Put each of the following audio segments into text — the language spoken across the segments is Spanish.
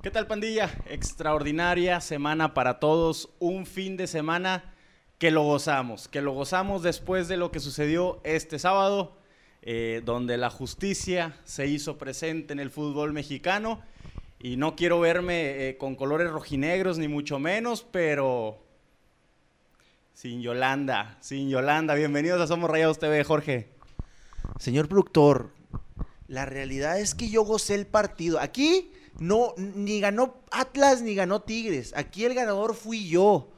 ¿Qué tal pandilla? Extraordinaria semana para todos, un fin de semana que lo gozamos, que lo gozamos después de lo que sucedió este sábado, eh, donde la justicia se hizo presente en el fútbol mexicano. Y no quiero verme eh, con colores rojinegros, ni mucho menos, pero sin Yolanda, sin Yolanda. Bienvenidos a Somos Rayados TV, Jorge. Señor productor, la realidad es que yo gocé el partido. Aquí no, ni ganó Atlas ni ganó Tigres. Aquí el ganador fui yo.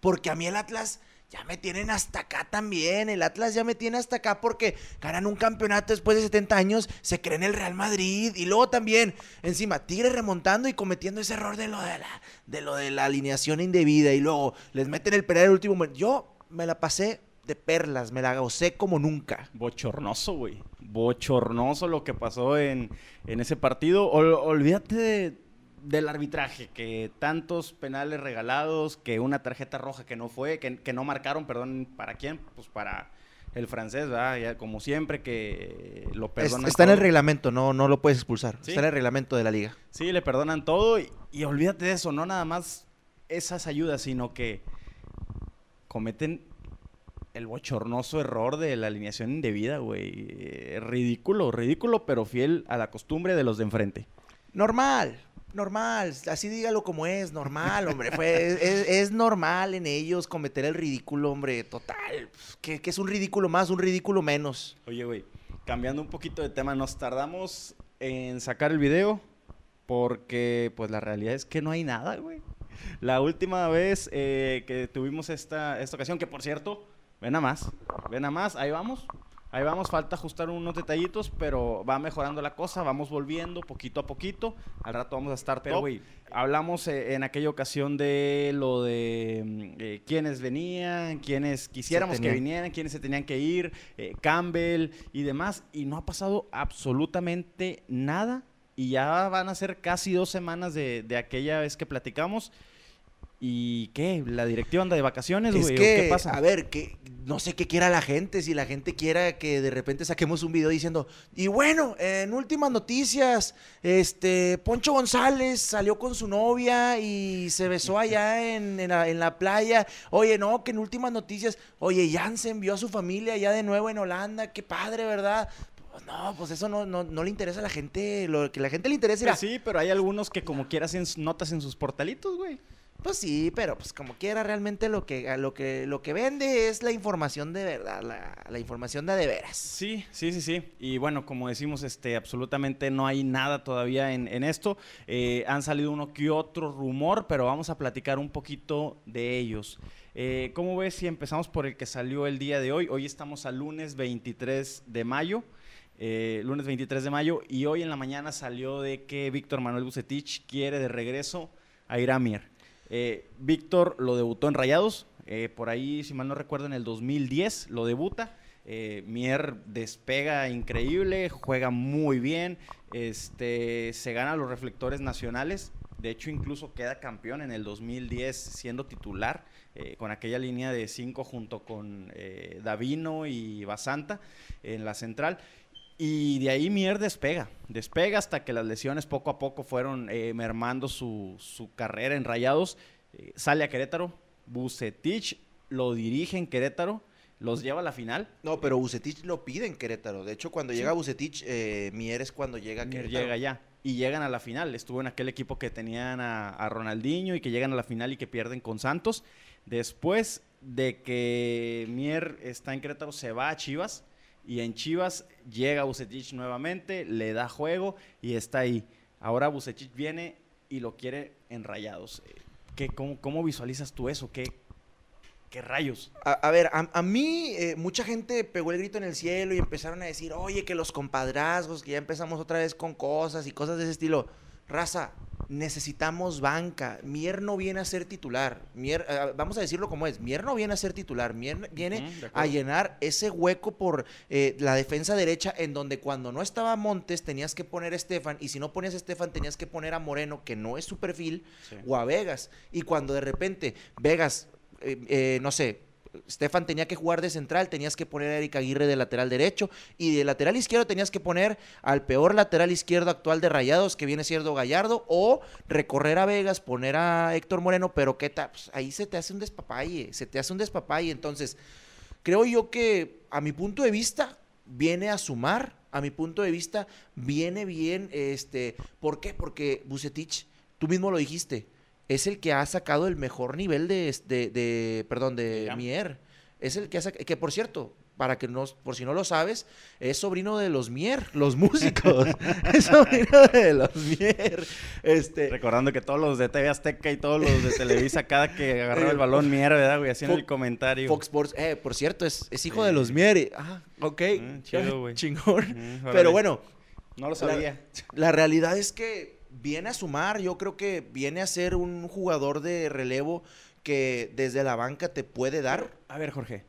Porque a mí el Atlas ya me tienen hasta acá también. El Atlas ya me tiene hasta acá porque ganan un campeonato después de 70 años, se creen el Real Madrid. Y luego también, encima, Tigres remontando y cometiendo ese error de lo de la, de, lo de la alineación indebida. Y luego les meten el penal el último momento. Yo me la pasé de perlas, me la gocé como nunca. Bochornoso, güey. Bochornoso lo que pasó en, en ese partido. olvídate del arbitraje, que tantos penales regalados, que una tarjeta roja que no fue, que, no marcaron, perdón, ¿para quién? Pues para el francés, ¿verdad? como siempre que lo perdonan. está en el reglamento, no, no lo puedes expulsar. Está en el reglamento de la liga. Sí, le perdonan todo y, y olvídate de eso, no nada más esas ayudas, sino que cometen el bochornoso error de la alineación indebida, güey. Ridículo, ridículo, pero fiel a la costumbre de los de enfrente. Normal, normal, así dígalo como es, normal, hombre. es, normal en ellos cometer el ridículo, hombre, total. ¿Qué, es un ridículo más, un ridículo menos? Oye, güey, cambiando un poquito de tema, nos tardamos en sacar el video porque, pues, la realidad es que no hay nada, güey. La última vez eh, que tuvimos esta, esta ocasión, que por cierto, ven a más, ven a más, ahí vamos. Ahí vamos, falta ajustar unos detallitos, pero va mejorando la cosa, vamos volviendo poquito a poquito. Al rato vamos a estar Pero, hablamos eh, en aquella ocasión de lo de mm, eh, quiénes venían, quiénes quisiéramos que vinieran, quiénes se tenían que ir, eh, Campbell y demás, y no ha pasado absolutamente nada. Y ya van a ser casi dos semanas de, de aquella vez que platicamos. ¿Y qué? ¿La directiva anda de vacaciones, güey? ¿Qué pasa? A ver, que no sé qué quiera la gente. Si la gente quiera que de repente saquemos un video diciendo, y bueno, en últimas noticias, este, Poncho González salió con su novia y se besó allá en, la, playa. Oye, no, que en últimas noticias, oye, se envió a su familia allá de nuevo en Holanda. Qué padre, ¿verdad? Pues no, pues eso no, no, le interesa a la gente. Lo que la gente le interesa. Pues sí, pero hay algunos que como quieras hacen notas en sus portalitos, güey. Pues sí, pero pues como quiera, realmente lo que, lo que, lo que vende es la información de verdad, la, información de de veras. Sí, sí, sí, sí. Y bueno, como decimos, este, absolutamente no hay nada todavía en, esto. Eh, han salido uno que otro rumor, pero vamos a platicar un poquito de ellos. Eh, ¿Cómo ves si empezamos por el que salió el día de hoy? Hoy estamos al lunes 23 de mayo. Eh, lunes 23 de mayo y hoy en la mañana salió de que Víctor Manuel Bucetich quiere de regreso a Iramier. Eh, Víctor lo debutó en Rayados, eh, por ahí, si mal no recuerdo, en el 2010 lo debuta. Eh, Mier despega increíble, juega muy bien, este, se gana los reflectores nacionales. De hecho, incluso queda campeón en el 2010 siendo titular con aquella línea de cinco junto con Davino y Basanta en la central. Y de ahí Mier despega, despega hasta que las lesiones poco a poco fueron eh, mermando su, carrera en Rayados. Eh, sale a Querétaro, Bucetich lo dirige en Querétaro, los lleva a la final. No, pero Bucetich lo pide en Querétaro. De hecho, cuando llega Bucetich, eh, Mier es cuando llega a Querétaro. llega ya. Y llegan a la final. Estuvo en aquel equipo que tenían a, a Ronaldinho y que llegan a la final y que pierden con Santos. Después de que Mier está en Querétaro, se va a Chivas y en Chivas llega Bucetich nuevamente, le da juego y está ahí. Ahora Bucetich viene y lo quiere en rayados. ¿Qué, cómo, visualizas tú eso? ¿Qué, qué rayos? A, ver, a, mí eh, mucha gente pegó el grito en el cielo y empezaron a decir, oye, que los compadrazgos, que ya empezamos otra vez con cosas y cosas de ese estilo. Raza, necesitamos banca. Mier no viene a ser titular. Mier, eh, vamos a decirlo como es. Mier no viene a ser titular. Mier viene a llenar ese hueco por eh, la defensa derecha en donde cuando no estaba Montes tenías que poner a Estefan y si no ponías a Estefan tenías que poner a Moreno, que no es su perfil, o a Vegas. Y cuando de repente Vegas, eh, no sé, Stefan tenía que jugar de central, tenías que poner a Eric Aguirre de lateral derecho y de lateral izquierdo tenías que poner al peor lateral izquierdo actual de Rayados, que viene siendo Gallardo, o recorrer a Vegas, poner a Héctor Moreno, pero qué tal, pues, ahí se te hace un despapalle, se te hace un despapalle. Entonces, creo yo que a mi punto de vista viene a sumar, a mi punto de vista viene bien, este, ¿por qué? Porque Bucetich, tú mismo lo dijiste, es el que ha sacado el mejor nivel de, de, de perdón, de Mier. Es el que ha sacado, que por cierto, para que no, por si no lo sabes, es sobrino de los Mier, los músicos. es sobrino de los Mier. Este, Recordando que todos los de TV Azteca y todos los de Televisa, cada que agarraba el balón Mier, ¿verdad, güey? Hacían el comentario. Fox Sports, eh, por cierto, es, es hijo de los Mier. Ah, ok. Mm, chido, güey. Chingón. Mm, Pero bueno. No lo sabía. La, la realidad es que viene a sumar, yo creo que viene a ser un jugador de relevo que desde la banca te puede dar. A ver, Jorge.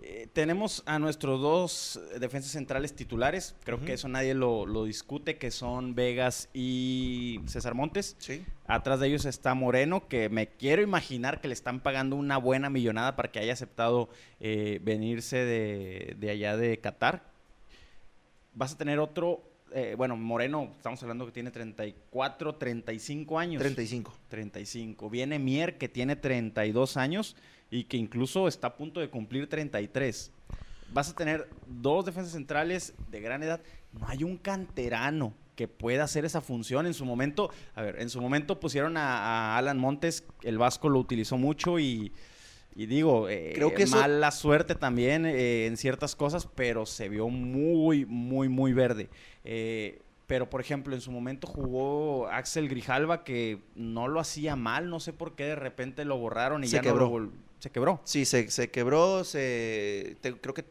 Eh, tenemos a nuestros dos defensas centrales titulares, creo que eso nadie lo, lo, discute, que son Vegas y César Montes. Sí. Atrás de ellos está Moreno, que me quiero imaginar que le están pagando una buena millonada para que haya aceptado eh, venirse de, de allá de Qatar. Vas a tener otro eh, bueno, Moreno, estamos hablando que tiene 34, 35 años. 35. 35. Viene Mier, que tiene 32 años y que incluso está a punto de cumplir 33. Vas a tener dos defensas centrales de gran edad. No hay un canterano que pueda hacer esa función. En su momento, a ver, en su momento pusieron a, a Alan Montes, el Vasco lo utilizó mucho y y digo, eh, Creo que mala suerte también eh, en ciertas cosas, pero se vio muy, muy, muy verde. Eh, pero, por ejemplo, en su momento jugó Axel Grijalva, que no lo hacía mal, no sé por qué de repente lo borraron y se ya quebró. no lo Se quebró. Sí, se, se quebró, se, te, creo que...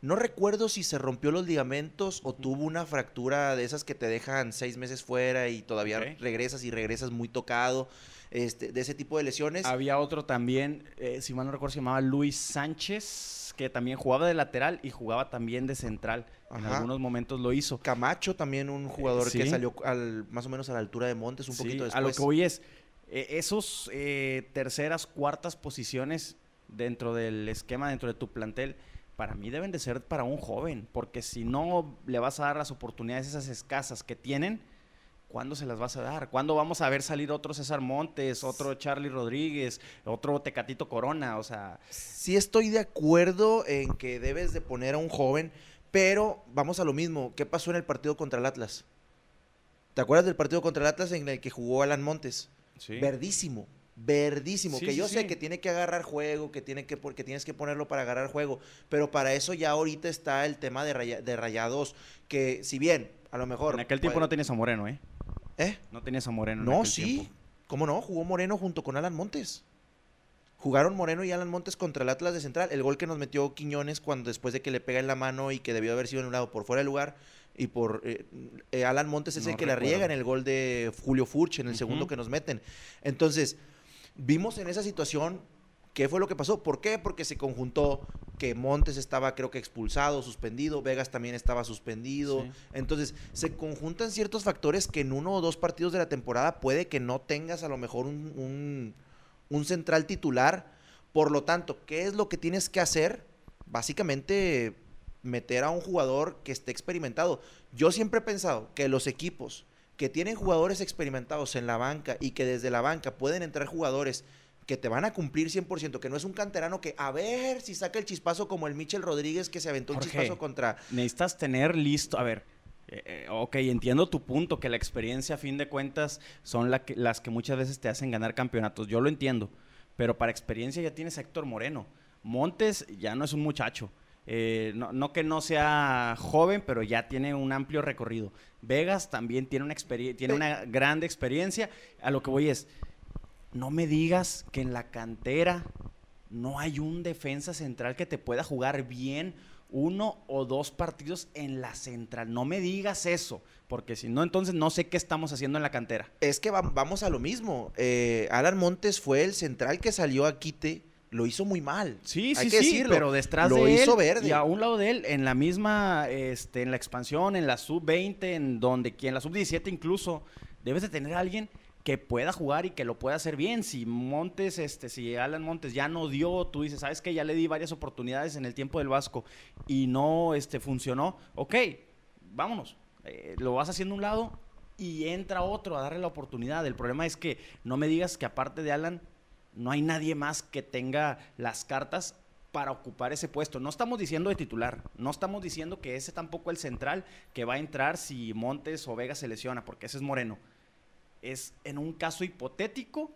No recuerdo si se rompió los ligamentos o tuvo una fractura de esas que te dejan seis meses fuera y todavía okay. regresas y regresas muy tocado. Este, de ese tipo de lesiones. Había otro también, eh, si mal no recuerdo, se llamaba Luis Sánchez, que también jugaba de lateral y jugaba también de central. Ajá. En algunos momentos lo hizo. Camacho también un jugador eh, ¿sí? que salió al, más o menos a la altura de Montes un sí, poquito después. A lo que voy es, eh, esos eh, terceras, cuartas posiciones dentro del esquema, dentro de tu plantel, para mí deben de ser para un joven, porque si no le vas a dar las oportunidades esas escasas que tienen, ¿cuándo se las vas a dar? ¿Cuándo vamos a ver salir otro César Montes, otro Charlie Rodríguez, otro Tecatito Corona? O sea... Sí estoy de acuerdo en que debes de poner a un joven, pero vamos a lo mismo. ¿Qué pasó en el partido contra el Atlas? ¿Te acuerdas del partido contra el Atlas en el que jugó Alan Montes? Sí. Verdísimo. Verdísimo, Sí, que yo sí, sé que tiene que agarrar juego, que tiene que porque tienes que ponerlo para agarrar juego, pero para eso ya ahorita está el tema de, raya- de rayados, que si bien a lo mejor En aquel tiempo puede- no tenías a Moreno, ¿eh? ¿Eh? No tenías a Moreno. en No, aquel sí. tiempo. ¿Cómo no? Jugó Moreno junto con Alan Montes. Jugaron Moreno y Alan Montes contra el Atlas de Central. El gol que nos metió Quiñones cuando después de que le pega en la mano y que debió haber sido anulado por fuera de lugar. Y por eh, eh, Alan Montes es No el que la recuerdo. riega en el gol de Julio Furch, en el segundo que nos meten. Entonces, vimos en esa situación qué fue lo que pasó. ¿Por qué? Porque se conjuntó que Montes estaba, creo que expulsado, suspendido, Vegas también estaba suspendido. Sí. Entonces, se conjuntan ciertos factores que en uno o dos partidos de la temporada puede que no tengas a lo mejor un, un- un central titular. Por lo tanto, ¿qué es lo que tienes que hacer? Básicamente, meter a un jugador que esté experimentado. Yo siempre he pensado que los equipos que tienen jugadores experimentados en la banca y que desde la banca pueden entrar jugadores que te van a cumplir 100%, que no es un canterano que a ver si saca el chispazo como el Michel Rodríguez que se aventó un Jorge. chispazo contra necesitas tener listo, a ver, eh, eh, ok, entiendo tu punto, que la experiencia a fin de cuentas son la que- las que muchas veces te hacen ganar campeonatos, yo lo entiendo, pero para experiencia ya tienes a Héctor Moreno, Montes ya no es un muchacho, eh, no, no que no sea joven, pero ya tiene un amplio recorrido, Vegas también tiene una, tiene una grande experiencia, a lo que voy es, no me digas que en la cantera no hay un defensa central que te pueda jugar bien uno o dos partidos en la central. No me digas eso, porque si no, entonces no sé qué estamos haciendo en la cantera. Es que va- vamos a lo mismo. Eh, Alan Montes fue el central que salió a quite, lo hizo muy mal. Sí, Hay sí, que sí, decirlo. pero detrás Lo de él hizo verde. y a un lado de él, en la misma, este, en la expansión, en la sub-20, en donde, en la sub-17 incluso, debes de tener a alguien que pueda jugar y que lo pueda hacer bien. Si Montes, este, si Alan Montes ya no dio, tú dices, sabes que ya le di varias oportunidades en el tiempo del Vasco y no este, funcionó, ok, vámonos. Eh, lo vas haciendo un lado y entra otro a darle la oportunidad. El problema es que no me digas que aparte de Alan, no hay nadie más que tenga las cartas para ocupar ese puesto. No estamos diciendo de titular, no estamos diciendo que ese tampoco el central que va a entrar si Montes o Vega se lesiona, porque ese es Moreno es en un caso hipotético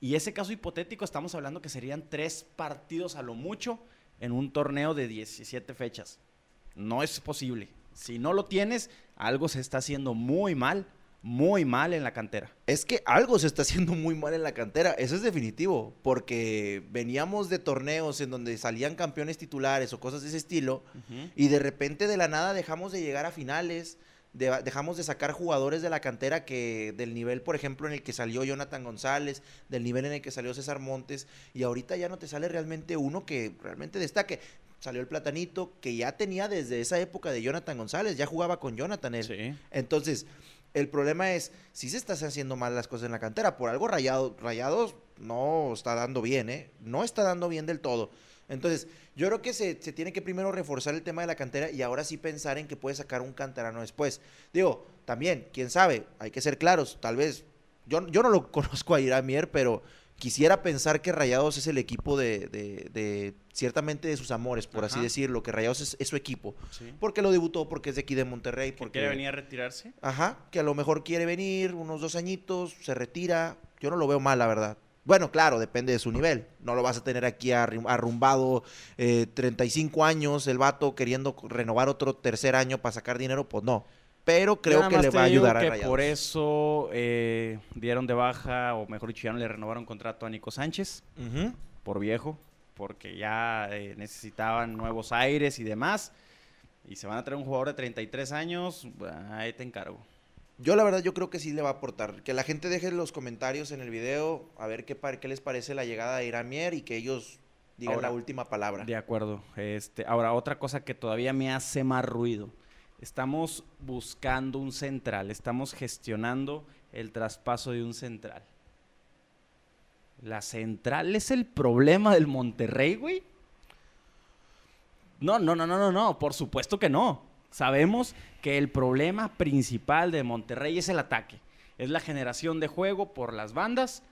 y ese caso hipotético estamos hablando que serían tres partidos a lo mucho en un torneo de 17 fechas. No es posible. Si no lo tienes, algo se está haciendo muy mal, muy mal en la cantera. Es que algo se está haciendo muy mal en la cantera, eso es definitivo, porque veníamos de torneos en donde salían campeones titulares o cosas de ese estilo, y de repente de la nada dejamos de llegar a finales, dejamos de sacar jugadores de la cantera que del nivel, por ejemplo, en el que salió Jonathan González, del nivel en el que salió César Montes, y ahorita ya no te sale realmente uno que realmente destaque. Salió el Platanito, que ya tenía desde esa época de Jonathan González, ya jugaba con Jonathan él. Entonces, el problema es, si se están haciendo mal las cosas en la cantera, por algo rayado, Rayados no está dando bien, ¿eh? No está dando bien del todo. Entonces, yo creo que se, tiene que primero reforzar el tema de la cantera y ahora sí pensar en que puede sacar un canterano después. Digo, también, quién sabe, hay que ser claros, tal vez, yo, yo no lo conozco a Iramier, pero quisiera pensar que Rayados es el equipo de, de, ciertamente de sus amores, por así decirlo, que Rayados es, su equipo. Porque lo debutó, porque es de aquí de Monterrey. Porque quiere venir a retirarse. Ajá, que a lo mejor quiere venir unos dos añitos, se retira. Yo no lo veo mal, la verdad. Bueno, claro, depende de su nivel. No lo vas a tener aquí arrumbado 35 eh, años, el vato queriendo renovar otro tercer año para sacar dinero, pues no. Pero creo que le va a ayudar a que Por eso eh, dieron de baja, o mejor dicho, ya no le renovaron contrato a Nico Sánchez, por viejo, porque ya eh, necesitaban nuevos aires y demás. Y se van a traer un jugador de 33 años, ahí te encargo. Yo la verdad yo creo que sí le va a aportar. Que la gente deje los comentarios en el video a ver qué, qué les parece la llegada de Iramier y que ellos digan la última palabra. De acuerdo. Este, ahora, otra cosa que todavía me hace más ruido. Estamos buscando un central, estamos gestionando el traspaso de un central. ¿La central es el problema del Monterrey, güey? No, no, no, no, no, no, por supuesto que no. Sabemos que el problema principal de Monterrey es el ataque. Es la generación de juego por las bandas.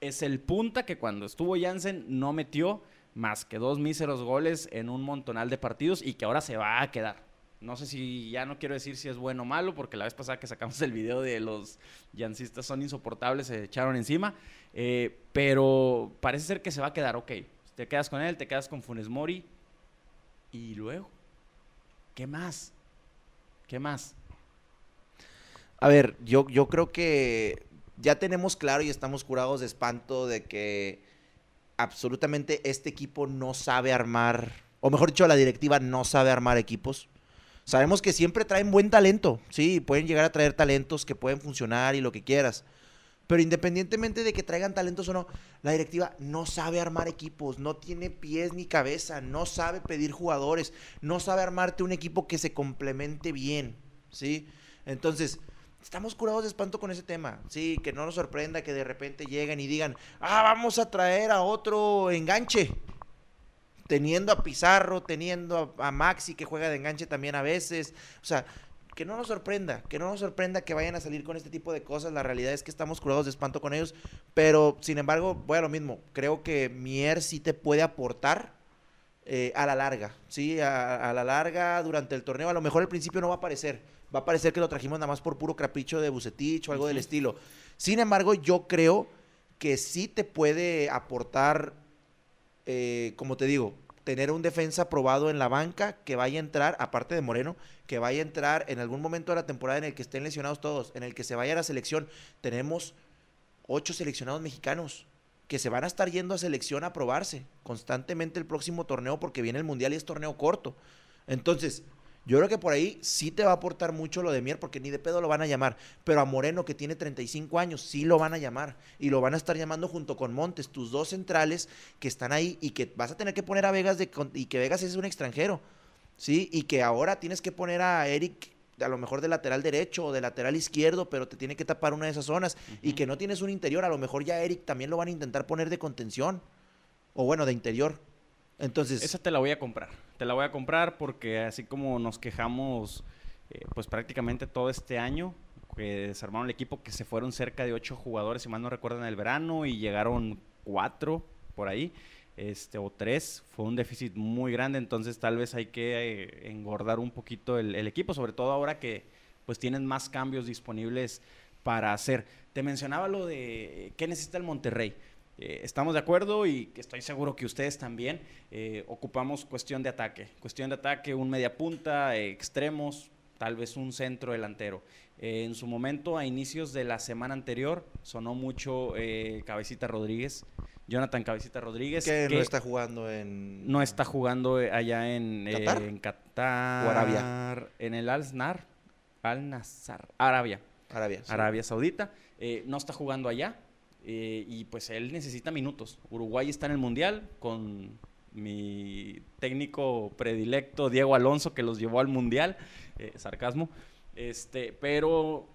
Es el punta que cuando estuvo Jansen no metió más que dos míseros goles en un montonal de partidos y que ahora se va a quedar. No sé si ya no quiero decir si es bueno o malo, porque la vez pasada que sacamos el video de los Jancistas son insoportables, se echaron encima. Eh, pero parece ser que se va a quedar, ok. Te quedas con él, te quedas con Funes Mori. Y luego, ¿qué más? ¿Qué más? A ver, yo, yo creo que ya tenemos claro y estamos curados de espanto de que absolutamente este equipo no sabe armar, o mejor dicho, la directiva no sabe armar equipos. Sabemos que siempre traen buen talento, sí, pueden llegar a traer talentos que pueden funcionar y lo que quieras. Pero independientemente de que traigan talentos o no, la directiva no sabe armar equipos, no tiene pies ni cabeza, no sabe pedir jugadores, no sabe armarte un equipo que se complemente bien, ¿sí? Entonces, estamos curados de espanto con ese tema, sí, que no nos sorprenda que de repente lleguen y digan, ah, vamos a traer a otro enganche, teniendo a Pizarro, teniendo a, a Maxi que juega de enganche también a veces, o sea, que no nos sorprenda, que no nos sorprenda que vayan a salir con este tipo de cosas. La realidad es que estamos curados de espanto con ellos, pero sin embargo, voy a lo mismo. Creo que Mier sí te puede aportar eh, a la larga, ¿sí? A, la larga, durante el torneo. A lo mejor al principio no va a aparecer. Va a parecer que lo trajimos nada más por puro capricho de Bucetich o algo del estilo. Sin embargo, yo creo que sí te puede aportar, eh, como te digo, tener un defensa probado en la banca que vaya a entrar, aparte de Moreno, que vaya a entrar en algún momento de la temporada en el que estén lesionados todos, en el que se vaya a la selección. Tenemos ocho seleccionados mexicanos que se van a estar yendo a selección a probarse constantemente el próximo torneo porque viene el Mundial y es torneo corto. Entonces, yo creo que por ahí sí te va a aportar mucho lo de Mier, porque ni de pedo lo van a llamar. Pero a Moreno, que tiene 35 años, sí lo van a llamar. Y lo van a estar llamando junto con Montes, tus dos centrales que están ahí y que vas a tener que poner a Vegas de, y que Vegas es un extranjero. ¿Sí? Y que ahora tienes que poner a Eric a lo mejor de lateral derecho o de lateral izquierdo, pero te tiene que tapar una de esas zonas y que no tienes un interior, a lo mejor ya Eric también lo van a intentar poner de contención o bueno, de interior. Entonces, esa te la voy a comprar. Te la voy a comprar porque así como nos quejamos eh, pues prácticamente todo este año que desarmaron el equipo, que se fueron cerca de ocho jugadores, si mal no recuerdan, en el verano y llegaron cuatro por ahí este, o tres, fue un déficit muy grande, entonces tal vez hay que eh, engordar un poquito el, equipo, sobre todo ahora que pues tienen más cambios disponibles para hacer. Te mencionaba lo de qué necesita el Monterrey. Eh, estamos de acuerdo y estoy seguro que ustedes también eh, ocupamos cuestión de ataque. Cuestión de ataque, un media punta, extremos, tal vez un centro delantero. en su momento, a inicios de la semana anterior, sonó mucho Cabecita Rodríguez. Jonathan Cabecita Rodríguez. Que, no está jugando en... No está jugando eh, allá en Qatar, en Qatar o Arabia. En el Al-Nar. Al-Nazar. Arabia. Arabia. Arabia Saudita. Eh, no está jugando allá. Eh, y pues él necesita minutos. Uruguay está en el Mundial con mi técnico predilecto Diego Alonso que los llevó al Mundial. sarcasmo. Este, pero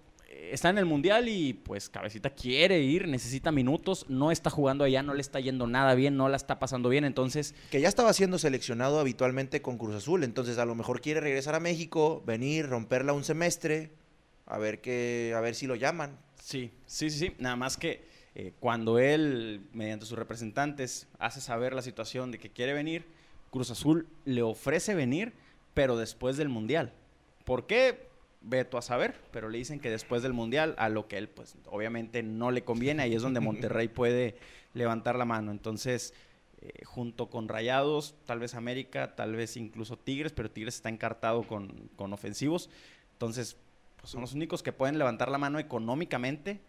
está en el mundial y pues Cabecita quiere ir, necesita minutos, no está jugando allá, no le está yendo nada bien, no la está pasando bien, entonces... Que ya estaba siendo seleccionado habitualmente con Cruz Azul, entonces a lo mejor quiere regresar a México, venir, romperla un semestre, a ver, qué, a ver si lo llaman. Sí, sí, sí, sí, nada más que eh, cuando él, mediante sus representantes, hace saber la situación de que quiere venir, Cruz Azul le ofrece venir, pero después del mundial. ¿Por qué? Veto a saber, pero le dicen que después del Mundial, a lo que él, pues, obviamente no le conviene, ahí es donde Monterrey puede levantar la mano. Entonces, eh, junto con Rayados, tal vez América, tal vez incluso Tigres, pero Tigres está encartado con, con ofensivos. Entonces, pues, son los únicos que pueden levantar la mano económicamente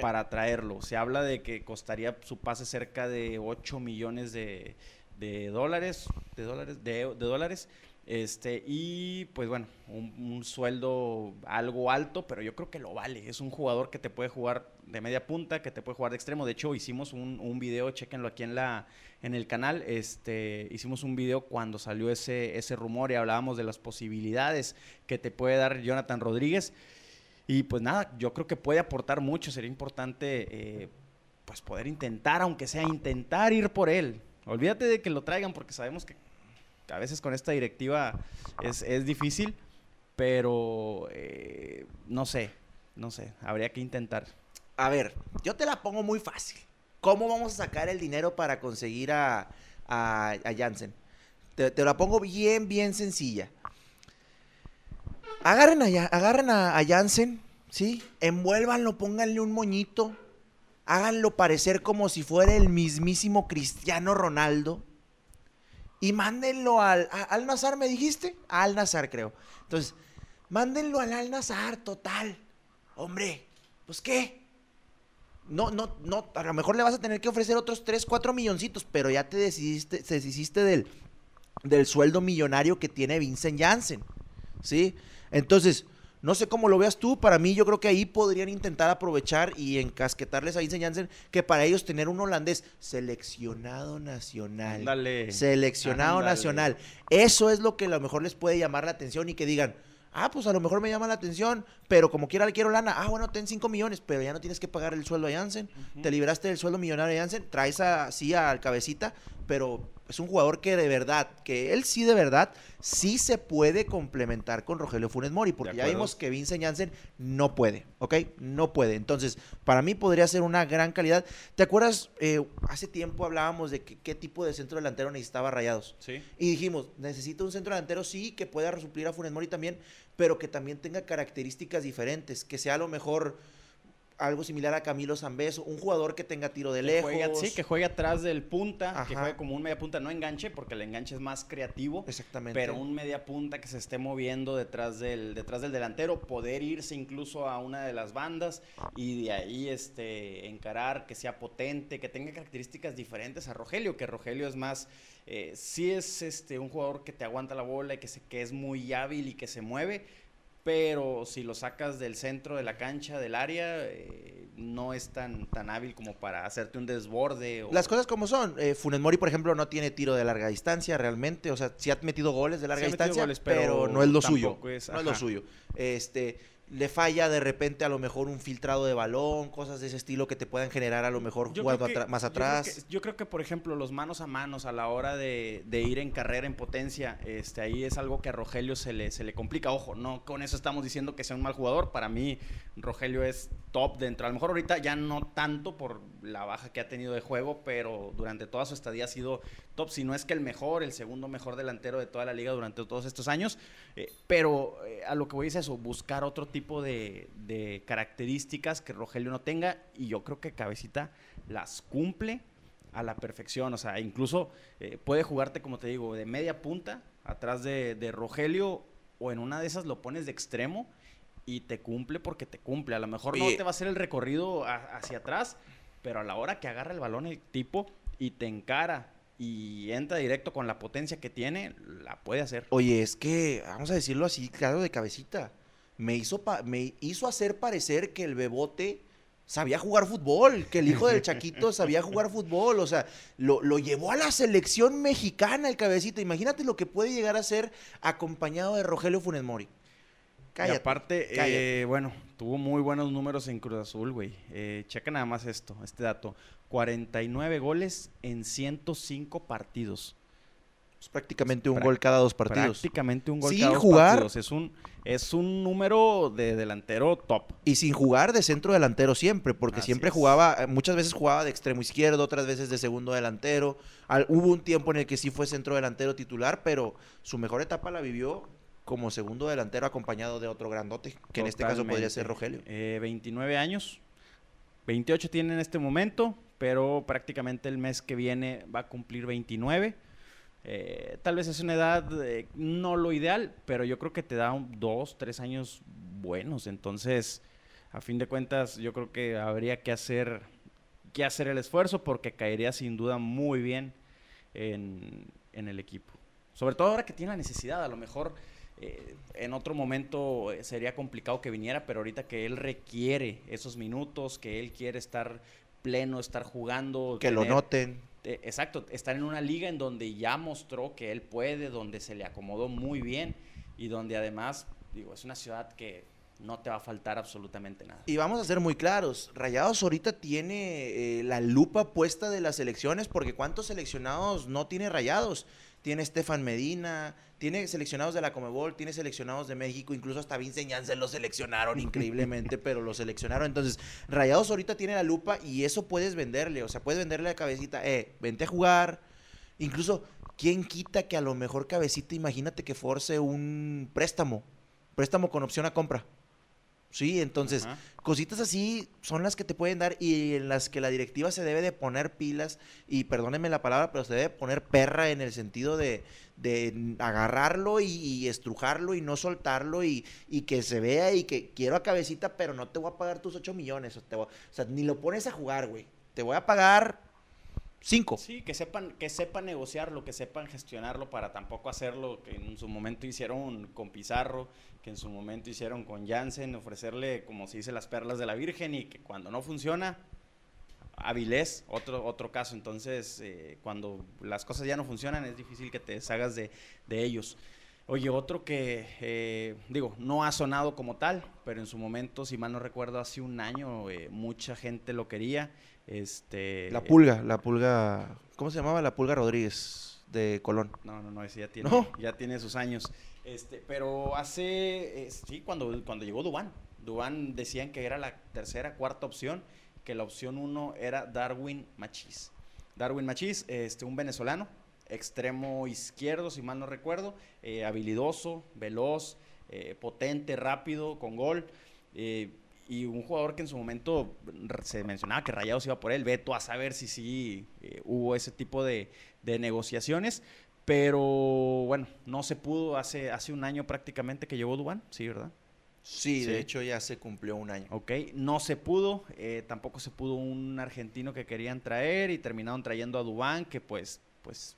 para traerlo. Se habla de que costaría su pase cerca de 8 millones de, de dólares, de dólares, de, de dólares este, y pues bueno, un, sueldo algo alto, pero yo creo que lo vale. Es un jugador que te puede jugar de media punta, que te puede jugar de extremo. De hecho, hicimos un, un video, chequenlo aquí en la en el canal. Este, hicimos un video cuando salió ese, ese rumor y hablábamos de las posibilidades que te puede dar Jonathan Rodríguez. Y pues nada, yo creo que puede aportar mucho. Sería importante eh, pues poder intentar, aunque sea intentar ir por él. Olvídate de que lo traigan porque sabemos que a veces con esta directiva es, difícil, pero eh, no sé, no sé, habría que intentar. A ver, yo te la pongo muy fácil. ¿Cómo vamos a sacar el dinero para conseguir a, a, Jansen? Te, la pongo bien, bien sencilla. Agarren a, agarren a Jansen, ¿sí? Envuélvanlo, pónganle un moñito. Háganlo parecer como si fuera el mismísimo Cristiano Ronaldo y mándenlo al, al Nazar, ¿me dijiste? Al Nazar, creo. Entonces, mándenlo al Al Nazar, total. Hombre, pues qué. No, no, no, a lo mejor le vas a tener que ofrecer otros 3, 4 milloncitos, pero ya te decidiste, te deshiciste del, del sueldo millonario que tiene Vincent Janssen. ¿Sí? Entonces, no sé cómo lo veas tú, para mí yo creo que ahí podrían intentar aprovechar y encasquetarles a Janssen que para ellos tener un holandés seleccionado nacional. Dale. Seleccionado nacional. Eso es lo que a lo mejor les puede llamar la atención y que digan, ah, pues a lo mejor me llama la atención, pero como quiera le quiero lana, ah, bueno, ten 5 millones, pero ya no tienes que pagar el sueldo a Janssen, te liberaste del sueldo millonario de Janssen, traes así al cabecita, pero es un jugador que de verdad, que él sí de verdad, sí se puede complementar con Rogelio Funes Mori, porque ya vimos que Vincent Janssen no puede, ¿ok? No puede. Entonces, para mí podría ser una gran calidad. ¿Te acuerdas? Eh, hace tiempo hablábamos de qué tipo de centro delantero necesitaba Rayados. Sí. Y dijimos, necesita un centro delantero, sí, que pueda suplir a Funes Mori también, pero que también tenga características diferentes, que sea a lo mejor algo similar a Camilo Zambeso, un jugador que tenga tiro de lejos. sí, que juegue atrás del punta, que juegue como un media punta, no enganche, porque el enganche es más creativo. Exactamente. Pero un media punta que se esté moviendo detrás del, detrás del delantero, poder irse incluso a una de las bandas y de ahí este, encarar, que sea potente, que tenga características diferentes a Rogelio, que Rogelio es más, eh, sí es este, un jugador que te aguanta la bola y que, se, que es muy hábil y que se mueve pero si lo sacas del centro de la cancha, del área, eh, no es tan, tan hábil como para hacerte un desborde. Las cosas como son. Eh, Funes Mori, por ejemplo, no tiene tiro de larga distancia realmente. O sea, sí ha metido goles de larga distancia, pero, no es lo suyo. no es lo suyo. Este, le falla de repente a lo mejor un filtrado de balón, cosas de ese estilo que te puedan generar a lo mejor jugando más atrás. Yo creo, que, por ejemplo, los manos a manos a la hora de, ir en carrera en potencia, este, ahí es algo que a Rogelio se le, se le complica. Ojo, no con eso estamos diciendo que sea un mal jugador. Para mí, Rogelio es top dentro. A lo mejor ahorita ya no tanto por la baja que ha tenido de juego, pero durante toda su estadía ha sido top, si no es que el mejor, el segundo mejor delantero de toda la liga durante todos estos años. Eh, pero eh, a lo que voy es eso, buscar otro tipo de, características que Rogelio no tenga y yo creo que Cabecita las cumple a la perfección. O sea, incluso eh, puede jugarte, como te digo, de media punta atrás de, de Rogelio o en una de esas lo pones de extremo y te cumple porque te cumple. A lo mejor no te va a hacer el recorrido hacia atrás, pero a la hora que agarra el balón el tipo y te encara y entra directo con la potencia que tiene, la puede hacer. Oye, es que, vamos a decirlo así, claro, de cabecita. Me hizo, me hizo hacer parecer que el bebote sabía jugar fútbol, que el hijo del Chaquito sabía jugar fútbol, o sea, lo, lo, llevó a la selección mexicana el cabecita. Imagínate lo que puede llegar a ser acompañado de Rogelio Funes Mori. Y aparte, eh, bueno, tuvo muy buenos números en Cruz Azul, güey. Eh, checa nada más esto, este dato. 49 goles en 105 partidos. Es prácticamente un gol cada dos partidos. Prácticamente un gol cada dos partidos. Es un, es un número de delantero top. Y sin jugar de centro delantero siempre, porque siempre jugaba, eh, muchas veces jugaba de extremo izquierdo, otras veces de segundo delantero. hubo un tiempo en el que sí fue centro delantero titular, pero su mejor etapa la vivió como segundo delantero acompañado de otro grandote, que en este caso podría ser Rogelio. 29 eh, años, 28 tiene en este momento, pero prácticamente el mes que viene va a cumplir 29. Eh, tal vez es una edad eh, no lo ideal, pero yo creo que te da dos, tres años buenos. Entonces, a fin de cuentas, yo creo que habría que hacer, que hacer el esfuerzo porque caería sin duda muy bien en, en el equipo. Sobre todo ahora que tiene la necesidad, a lo mejor eh, en otro momento eh, sería complicado que viniera, pero ahorita que él requiere esos minutos, que él quiere estar pleno, estar jugando. Que lo noten. Eh, exacto, estar en una liga en donde ya mostró que él puede, donde se le acomodó muy bien y donde además, digo, es una ciudad que no te va a faltar absolutamente nada. Y vamos a ser muy claros, Rayados ahorita tiene la lupa puesta de las elecciones porque ¿cuántos seleccionados no tiene Rayados? Tiene Estefan Medina, tiene seleccionados de la Comebol, tiene seleccionados de México, incluso hasta Vince se lo seleccionaron increíblemente, pero lo seleccionaron. Entonces, Rayados ahorita tiene la lupa y eso puedes venderle, o sea, puedes venderle la cabecita, eh, vente a jugar. Incluso, ¿quién quita que a lo mejor cabecita, imagínate que force un préstamo, préstamo con opción a compra? Sí, entonces, cositas así son las que te pueden dar y en las que la directiva se debe de poner pilas, y perdónenme la palabra, pero se debe poner perra en el sentido de, agarrarlo y, estrujarlo y no soltarlo y, que se vea y que quiero a cabecita, pero no te voy a pagar tus 8 millones. O, sea, ni lo pones a jugar, güey. Te voy a pagar 5. Sí, que sepan, que sepan negociarlo, que sepan gestionarlo para tampoco hacerlo que en su momento hicieron con Pizarro que en su momento hicieron con Jansen, ofrecerle, como se dice, las perlas de la Virgen y que cuando no funciona, Avilés, otro, otro caso. Entonces, eh, cuando las cosas ya no funcionan, es difícil que te deshagas de, ellos. Oye, otro que, eh, digo, no ha sonado como tal, pero en su momento, si mal no recuerdo, hace un año eh, mucha gente lo quería. Este, la pulga, la pulga, ¿cómo se llamaba? La pulga Rodríguez de Colón. No, no, no, ese ya tiene, ya tiene sus años. Este, pero hace, eh, sí, cuando, cuando llegó Dubán, Dubán decían que era la tercera, cuarta opción, que la opción uno era Darwin Machís. Darwin Machís, este, un venezolano, extremo izquierdo, si mal no recuerdo, eh, habilidoso, veloz, eh, potente, rápido, con gol. Y un jugador que en su momento se mencionaba que Rayados iba por él, Veto a saber si sí hubo ese tipo de, de negociaciones, pero bueno, no se pudo hace, hace un año prácticamente que llegó Dubán, sí, ¿verdad? Sí, de hecho ya se cumplió un año. Ok, no se pudo, eh, tampoco se pudo un argentino que querían traer y terminaron trayendo a Dubán, que pues, pues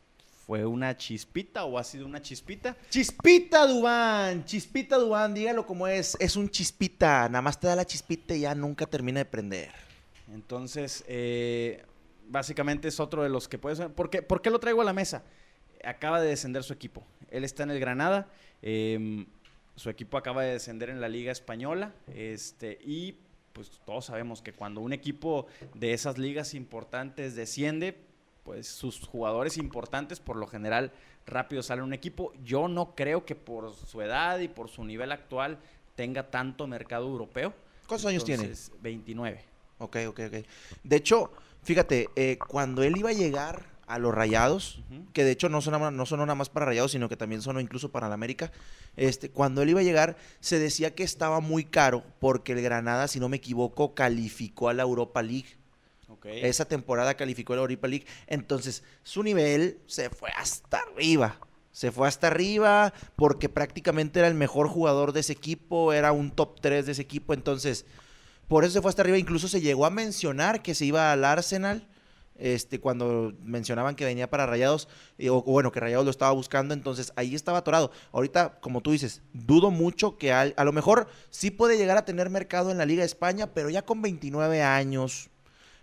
¿Fue una chispita o ha sido una chispita? Chispita Dubán, chispita Dubán, dígalo como es, es un chispita, nada más te da la chispita y ya nunca termina de prender. Entonces, eh, básicamente es otro de los que puede ser. ¿Por qué, ¿Por qué lo traigo a la mesa? Acaba de descender su equipo. Él está en el Granada. em, su equipo acaba de descender en la Liga Española. Este, y pues todos sabemos que cuando un equipo de esas ligas importantes desciende, pues sus jugadores importantes por lo general rápido salen un equipo. Yo no creo que por su edad y por su nivel actual tenga tanto mercado europeo. ¿Cuántos años tiene? Entonces, 29. Ok, ok, ok. De hecho, fíjate, eh, cuando él iba a llegar a los Rayados, que de hecho no sonó, no sonó nada más para Rayados, sino que también sonó incluso para la América, este, cuando él iba a llegar se decía que estaba muy caro porque el Granada, si no me equivoco, calificó a la Europa League. Esa temporada calificó a la Europa League. Entonces, su nivel se fue hasta arriba. Se fue hasta arriba porque prácticamente era el mejor jugador de ese equipo, era un top 3 de ese equipo. Entonces, por eso se fue hasta arriba. Incluso se llegó a mencionar que se iba al Arsenal. Este, cuando mencionaban que venía para Rayados, eh, o, bueno, que Rayados lo estaba buscando, entonces ahí estaba atorado. Ahorita, como tú dices, dudo mucho que a lo mejor sí puede llegar a tener mercado en la Liga de España, pero ya con 29 años,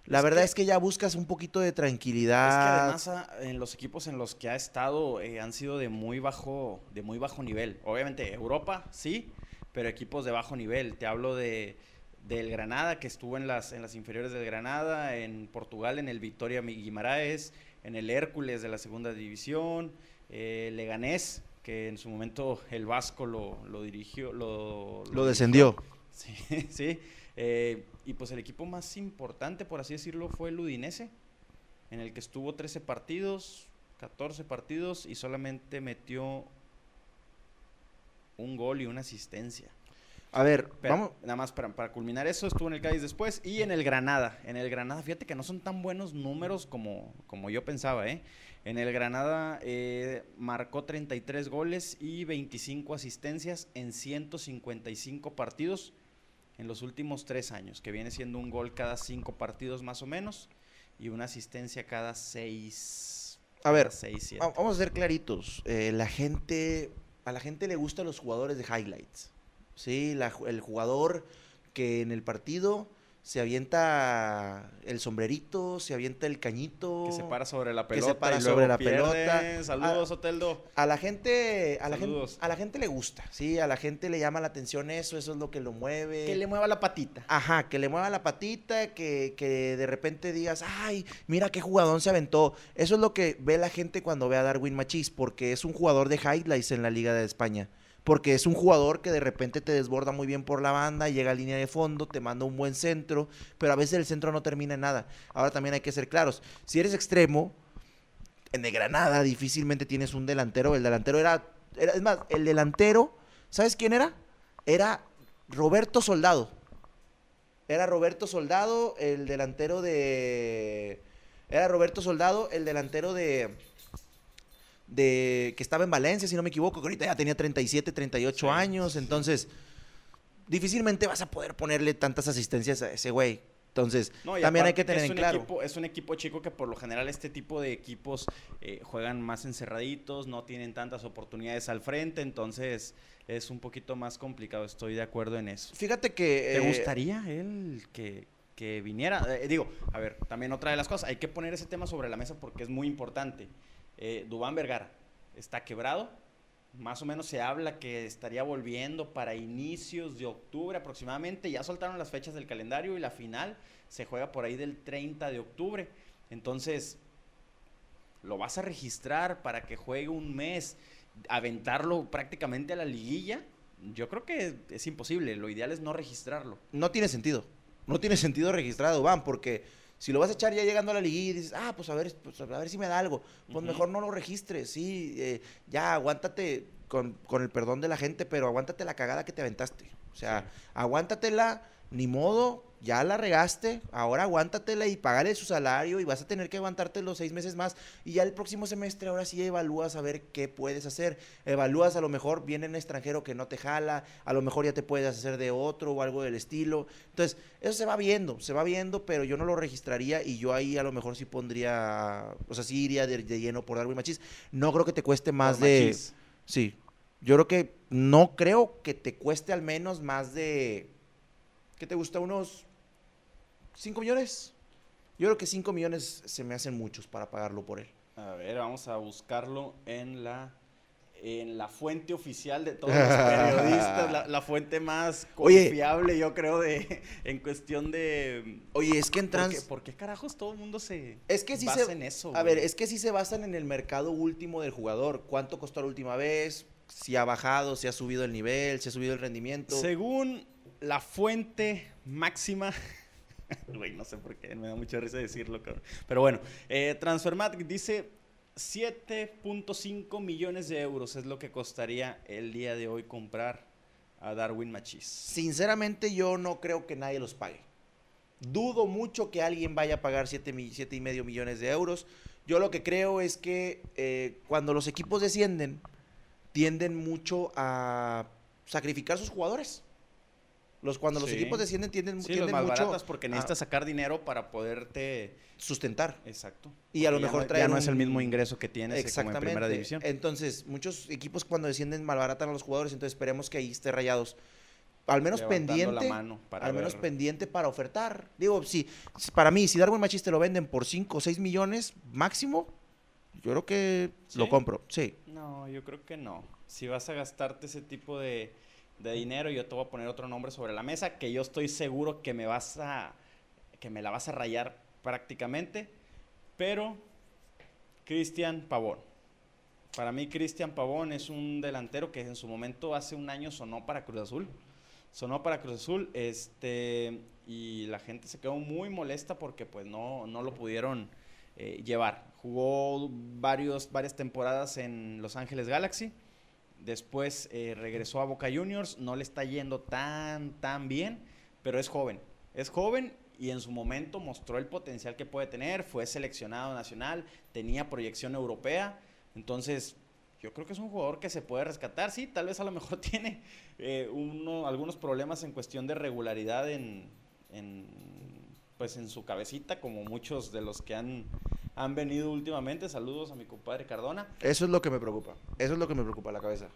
la Es verdad que- es que ya buscas un poquito de Es que tranquilidad. además ah, en los equipos en los que ha estado eh, han sido de muy bajo de muy bajo nivel. Obviamente Europa sí, pero equipos de bajo nivel. Te hablo de del Granada que estuvo en las en las inferiores del Granada, en Portugal en el Victoria Guimaraes, en el Hércules de la segunda división, eh, Leganés que en su momento el Vasco lo, lo dirigió, lo, lo descendió. Sí, sí. Eh, y pues el equipo más importante, por así decirlo, fue el Udinese, en el que estuvo 13 partidos, 14 partidos y solamente metió un gol y una asistencia. A ver, Pero, vamos. Nada más para, para culminar eso, estuvo en el Cádiz después y en el Granada. En el Granada, fíjate que no son tan buenos números como, como yo pensaba, ¿eh? En el Granada eh, marcó 33 goles y 25 asistencias en 155 partidos en los últimos tres años, que viene siendo un gol cada cinco partidos más o menos y una asistencia cada seis. A ver, seis, siete. va- vamos a ser claritos. Eh, la gente, a la gente le gustan los jugadores de highlights. Sí, la el jugador que en el partido se avienta el sombrerito, se avienta el cañito. que se para sobre la que se pelota. para y luego sobre la pierde. pelota. Saludos, Ah, Oteldo. A la gente, a la gente, a la gente le gusta, sí, a la gente le llama la atención eso, eso es lo que lo mueve. Que le mueva la patita. Ajá, que le mueva la patita, que, que de repente digas, ay, mira qué jugador se aventó. Eso es lo que ve la gente cuando ve a Darwin Machís, porque es un jugador de highlights en la Liga de España. Porque es un jugador que de repente te desborda muy bien por la banda, llega a línea de fondo, te manda un buen centro, pero a veces el centro no termina en nada. Ahora también hay que ser claros. Si eres extremo, en el Granada difícilmente tienes un delantero. El delantero era, era- es más, el delantero, ¿sabes quién era? Era Roberto Soldado. Era Roberto Soldado, el delantero de. Era Roberto Soldado, el delantero de. De que estaba en Valencia, si no me equivoco, que ahorita ya tenía 37, 38 Sí, años. Entonces, difícilmente vas a poder ponerle tantas asistencias a ese güey. Entonces, No, también hay que tener en un claro. Equipo, es un equipo chico que por lo general este tipo de equipos eh, juegan más encerraditos, no tienen tantas oportunidades al frente, entonces es un poquito más complicado, estoy de acuerdo en eso. Fíjate que. ¿Te eh, gustaría él que, que viniera? Eh, digo, a ver, también otra de las cosas, hay que poner ese tema sobre la mesa porque es muy importante. Eh, Dubán Vergara está quebrado, más o menos se habla que estaría volviendo para inicios de octubre aproximadamente, ya soltaron las fechas del calendario y la final se juega por ahí del 30 de octubre. Entonces, lo vas a registrar para que juegue un mes, aventarlo prácticamente a la liguilla. Yo creo que es imposible, lo ideal es no registrarlo. no tiene sentido. No tiene sentido registrar a Dubán, porque si lo vas a echar ya llegando a la liguilla y dices, ah, pues a ver, pues a ver si me da algo, pues mejor no lo registres, sí, eh, ya aguántate con, con el perdón de la gente, pero aguántate la cagada que te aventaste. O sea, aguántatela ni modo, ya la regaste, ahora aguántatela y págale su salario y vas a tener que aguantarte los seis meses más. Y ya el próximo semestre, ahora sí evalúas a ver qué puedes hacer. Evalúas a lo mejor viene un extranjero que no te jala, a lo mejor ya te puedes hacer de otro o algo del estilo. Entonces, eso se va viendo, se va viendo, pero yo no lo registraría y yo ahí a lo mejor sí pondría, o sea, sí iría de, lleno por Darwin Machis. No creo que te cueste más de... Sí, yo creo que no creo que te cueste al menos más de... ¿Qué te gusta? Unos ¿5 millones? Yo creo que 5 millones se me hacen muchos para pagarlo por él. A ver, vamos a buscarlo en la en la fuente oficial de todos los periodistas, la, fuente más confiable, yo creo, de en cuestión de. Oye, es que en trans. ¿Por qué, carajos todo el mundo se es que sí basa en eso? A ver, es que sí se basan en el mercado último del jugador. ¿Cuánto costó la última vez? Si ha bajado, si ha subido el nivel, si ha subido el rendimiento. Según la fuente máxima Güey, no sé por qué, me da mucha risa decirlo, cabrón. Pero bueno, eh, Transfermatic dice 7.5 millones de euros es lo que costaría el día de hoy comprar a Darwin Machis. Sinceramente, yo no creo que nadie los pague. Dudo mucho que alguien vaya a pagar 7, y medio millones de euros. Yo lo que creo es que eh, cuando los equipos descienden, tienden mucho a sacrificar sus jugadores. Los, cuando los equipos descienden tienden, sí, tienden mucho porque necesitas sacar dinero para poderte sustentar. Exacto. Y a lo mejor ya no es el mismo ingreso que tienes Exactamente. como en primera división. Entonces, muchos equipos cuando descienden malbaratan a los jugadores, entonces esperemos que ahí esté rayados. Al menos pendiente. al menos pendiente para ofertar. Digo, si, para mí, si Darwin Machiste lo venden por 5 o 6 millones máximo, yo creo que lo compro. Sí. No, yo creo que no. Si vas a gastarte ese tipo de de dinero, yo te voy a poner otro nombre sobre la mesa que yo estoy seguro que me vas a que me la vas a rayar prácticamente, pero Cristian Pavón. Para mí Cristian Pavón es un delantero que en su momento hace un año sonó para Cruz Azul. Sonó para Cruz Azul, este y la gente se quedó muy molesta porque pues no, no lo pudieron eh, llevar. Jugó varios, varias temporadas en Los Ángeles Galaxy Después eh, regresó a Boca Juniors, no le está yendo tan, tan bien, pero es joven. Es joven y en su momento mostró el potencial que puede tener, fue seleccionado nacional, tenía proyección europea, entonces yo creo que es un jugador que se puede rescatar, sí, tal vez a lo mejor tiene eh, uno, algunos problemas en cuestión de regularidad en, en, pues en su cabecita, como muchos de los que han han venido últimamente. Saludos a mi compadre Cardona. Eso es lo que me preocupa. Eso es lo que me preocupa la cabeza.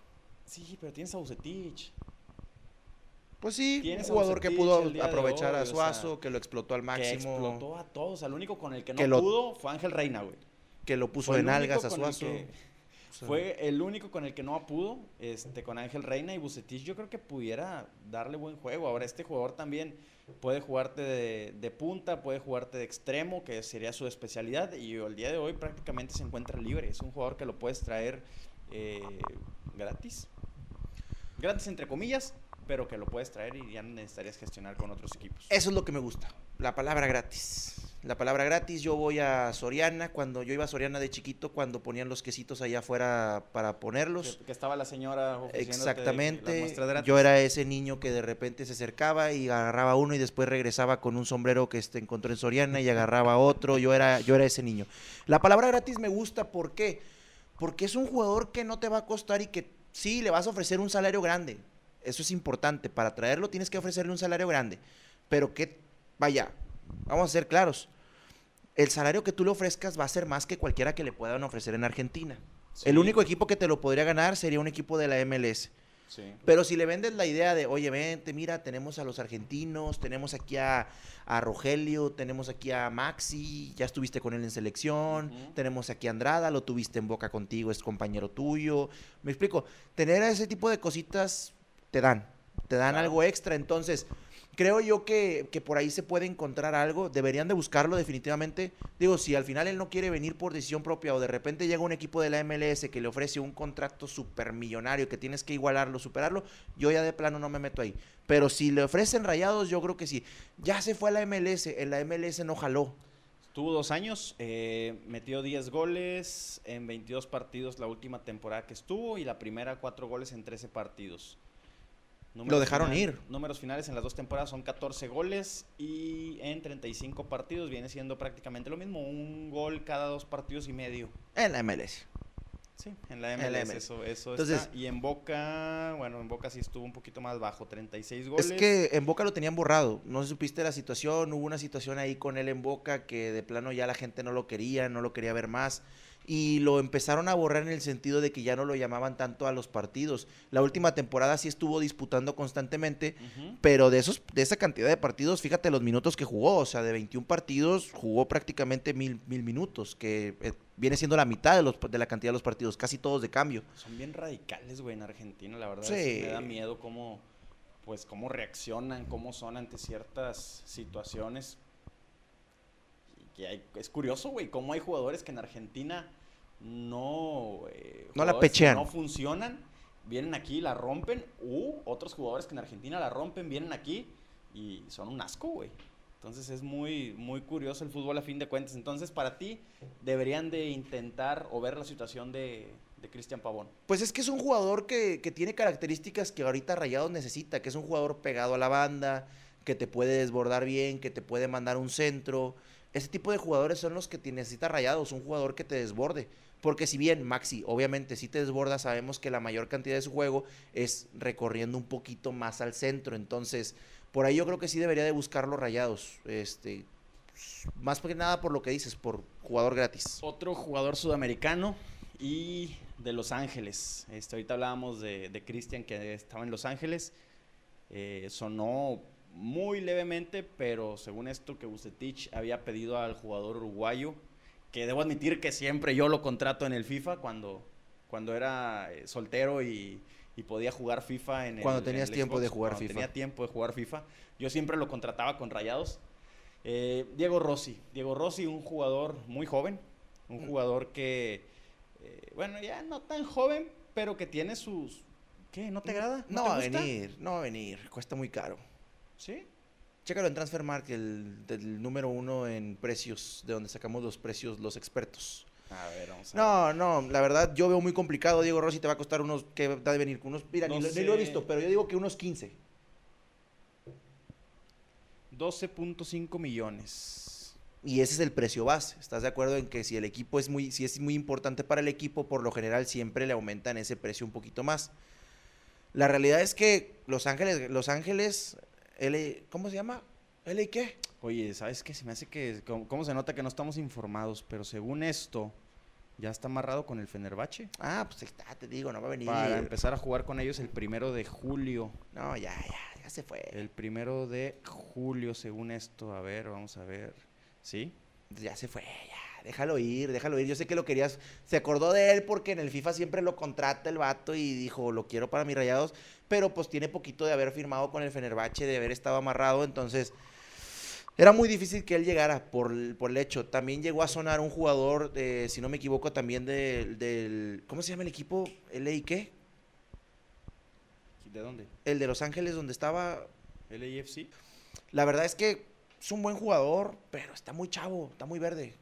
Sí, pero tienes a Bucetich. Pues sí, un jugador que pudo aprovechar a Suazo, que lo explotó al máximo. Que explotó a todos. Al único con el que no pudo fue Ángel Reina, güey. Que lo puso en algas a Suazo. Fue el único con el que no pudo, este, con Ángel Reina y Bucetich. Yo creo que pudiera darle buen juego. Ahora, este jugador también puede jugarte de, punta, puede jugarte de extremo, que sería su especialidad, y el día de hoy prácticamente se encuentra libre. Es un jugador que lo puedes traer eh, gratis. Gratis entre comillas, pero que lo puedes traer y ya necesitarías gestionar con otros equipos. Eso es lo que me gusta, la palabra gratis la palabra gratis. Yo voy a Soriana, cuando yo iba a Soriana de chiquito, cuando ponían los quesitos allá afuera para ponerlos. Que, estaba la señora Exactamente. yo era ese niño que de repente se acercaba y agarraba uno y después regresaba con un sombrero que este, encontró en Soriana y agarraba otro. Yo era, yo era ese niño. La palabra gratis me gusta, ¿por qué? Porque es un jugador que no te va a costar y que sí, le vas a ofrecer un salario grande. Eso es importante. Para traerlo tienes que ofrecerle un salario grande. Pero que, vaya, vamos a ser claros el salario que tú le ofrezcas va a ser más que cualquiera que le puedan ofrecer en Argentina. El único equipo que te lo podría ganar sería un equipo de la MLS. Pero si le vendes la idea de, oye, vente, mira, tenemos a los argentinos, tenemos aquí a, Rogelio, tenemos aquí a Maxi, ya estuviste con él en selección, tenemos aquí a Andrada, lo tuviste en boca contigo, es compañero tuyo. Me explico, tener ese tipo de cositas te dan, te dan algo extra. Entonces, creo yo que, por ahí se puede encontrar algo. Deberían de buscarlo definitivamente. Digo, si al final él no quiere venir por decisión propia o de repente llega un equipo de la MLS que le ofrece un contrato supermillonario que tienes que igualarlo, superarlo, yo ya de plano no me meto ahí. Pero si le ofrecen rayados, yo creo que sí. Ya se fue a la MLS, en la MLS no jaló. Tuvo dos años, eh, metió 10 goles en 22 partidos la última temporada que estuvo y la primera cuatro goles en 13 partidos. Lo dejaron ir. Números finales en las dos temporadas son 14 goles y en 35 partidos viene siendo prácticamente lo mismo, un gol cada dos partidos y medio. En la MLS. Sí, en la MLS, eso, eso Entonces, Y en Boca, bueno, en Boca sí estuvo un poquito más bajo, 36 goles. Es que en Boca lo tenían borrado. No supiste la situación, hubo una situación ahí con él en Boca que de plano ya la gente no lo quería, no lo quería ver más y lo empezaron a borrar en el sentido de que ya no lo llamaban tanto a los partidos. La última temporada sí estuvo disputando constantemente, pero de esos de esa cantidad de partidos, fíjate los minutos que jugó, o sea, de 21 partidos jugó prácticamente mil, mil minutos, que eh, viene siendo la mitad de, los, de la cantidad de los partidos, casi todos de cambio. Son bien radicales, güey, en Argentina, la verdad. Sí. me da miedo cómo, pues, cómo reaccionan, cómo son ante ciertas situaciones es curioso, güey, cómo hay jugadores que en Argentina no, eh, no la pechean. No funcionan, vienen aquí, la rompen, u otros jugadores que en Argentina la rompen, vienen aquí y son un asco, güey. Entonces es muy, muy curioso el fútbol a fin de cuentas. Entonces, para ti, deberían de intentar o ver la situación de, de Cristian Pavón. Pues es que es un jugador que, que, tiene características que ahorita Rayados necesita, que es un jugador pegado a la banda, que te puede desbordar bien, que te puede mandar un centro, ese tipo de jugadores son los que necesita Rayados, un jugador que te desborde. Porque si bien Maxi, obviamente, si te desborda, sabemos que la mayor cantidad de su juego es recorriendo un poquito más al centro. Entonces, por ahí yo creo que sí debería de buscar los Rayados. Este, más que nada por lo que dices, por jugador gratis. Otro jugador sudamericano y de Los Ángeles. Este, ahorita hablábamos de, de Cristian que estaba en Los Ángeles. Eh, sonó muy levemente, pero según esto que Bucetich había pedido al jugador uruguayo, que debo admitir que siempre yo lo contrato en el FIFA cuando, cuando era eh, soltero y, podía jugar FIFA en el Cuando tenías tiempo de jugar FIFA. Tenía tiempo de jugar FIFA. Yo siempre lo contrataba con Rayados. Eh, Diego Rossi. Diego Rossi, un jugador muy joven, un mm. jugador que, eh, bueno, ya no tan joven, pero que tiene sus... ¿Qué? ¿No te agrada? No, va a venir, no va a venir, cuesta muy caro. ¿Sí? Chécalo en Transfermarkt, el, el número uno en precios, de donde sacamos los precios los expertos. A ver, vamos a No, no, la verdad yo veo muy complicado. Diego Rossi te va a costar unos, que va a venir? Unos, mira, ni, lo he visto, pero yo digo que unos 15. 12.5 millones. Y ese es el precio base. ¿Estás de acuerdo en que si el equipo es muy, si es muy importante para el equipo, por lo general siempre le aumentan ese precio un poquito más? La realidad es que Los Ángeles, Los Ángeles ¿cómo se llama? ¿L qué? Oye, ¿sabes qué? Se me hace que, ¿cómo, se nota que no estamos informados? Pero según esto, ya está amarrado con el Fenerbahce. Ah, pues está, te digo, no va a venir. Para empezar a jugar con ellos el primero de julio. No, ya, ya, ya se fue. El primero de julio, según esto. A ver, vamos a ver. ¿Sí? Ya se fue, ya. Déjalo ir, déjalo ir. Yo sé que lo querías. Se acordó de él porque en el FIFA siempre lo contrata el vato y dijo, lo quiero para mis rayados pero pues tiene poquito de haber firmado con el Fenerbahce, de haber estado amarrado, entonces era muy difícil que él llegara por, el hecho. También llegó a sonar un jugador, de, si no me equivoco, también del, ¿cómo se llama el equipo? ¿LA qué? ¿De dónde? El de Los Ángeles, donde estaba... ¿LAFC? La verdad es que es un buen jugador, pero está muy chavo, está muy verde.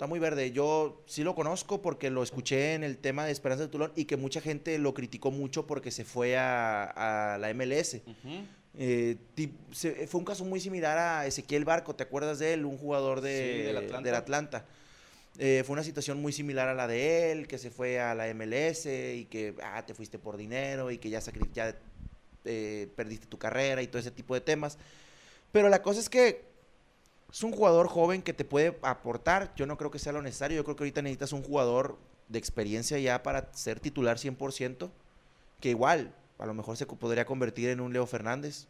Está muy verde. Yo sí lo conozco porque lo escuché en el tema de Esperanza de Tulón y que mucha gente lo criticó mucho porque se fue a, la MLS. Eh, fue un caso muy similar a Ezequiel Barco, ¿te acuerdas de él? Un jugador de, del Atlanta. Eh, fue una situación muy similar a la de él, que se fue a la MLS y que ah, te fuiste por dinero y que ya, ya eh, perdiste tu carrera y todo ese tipo de temas. Pero la cosa es que es un jugador joven que te puede aportar. Yo no creo que sea lo necesario. Yo creo que ahorita necesitas un jugador de experiencia ya para ser titular 100%. Que igual, a lo mejor se podría convertir en un Leo Fernández.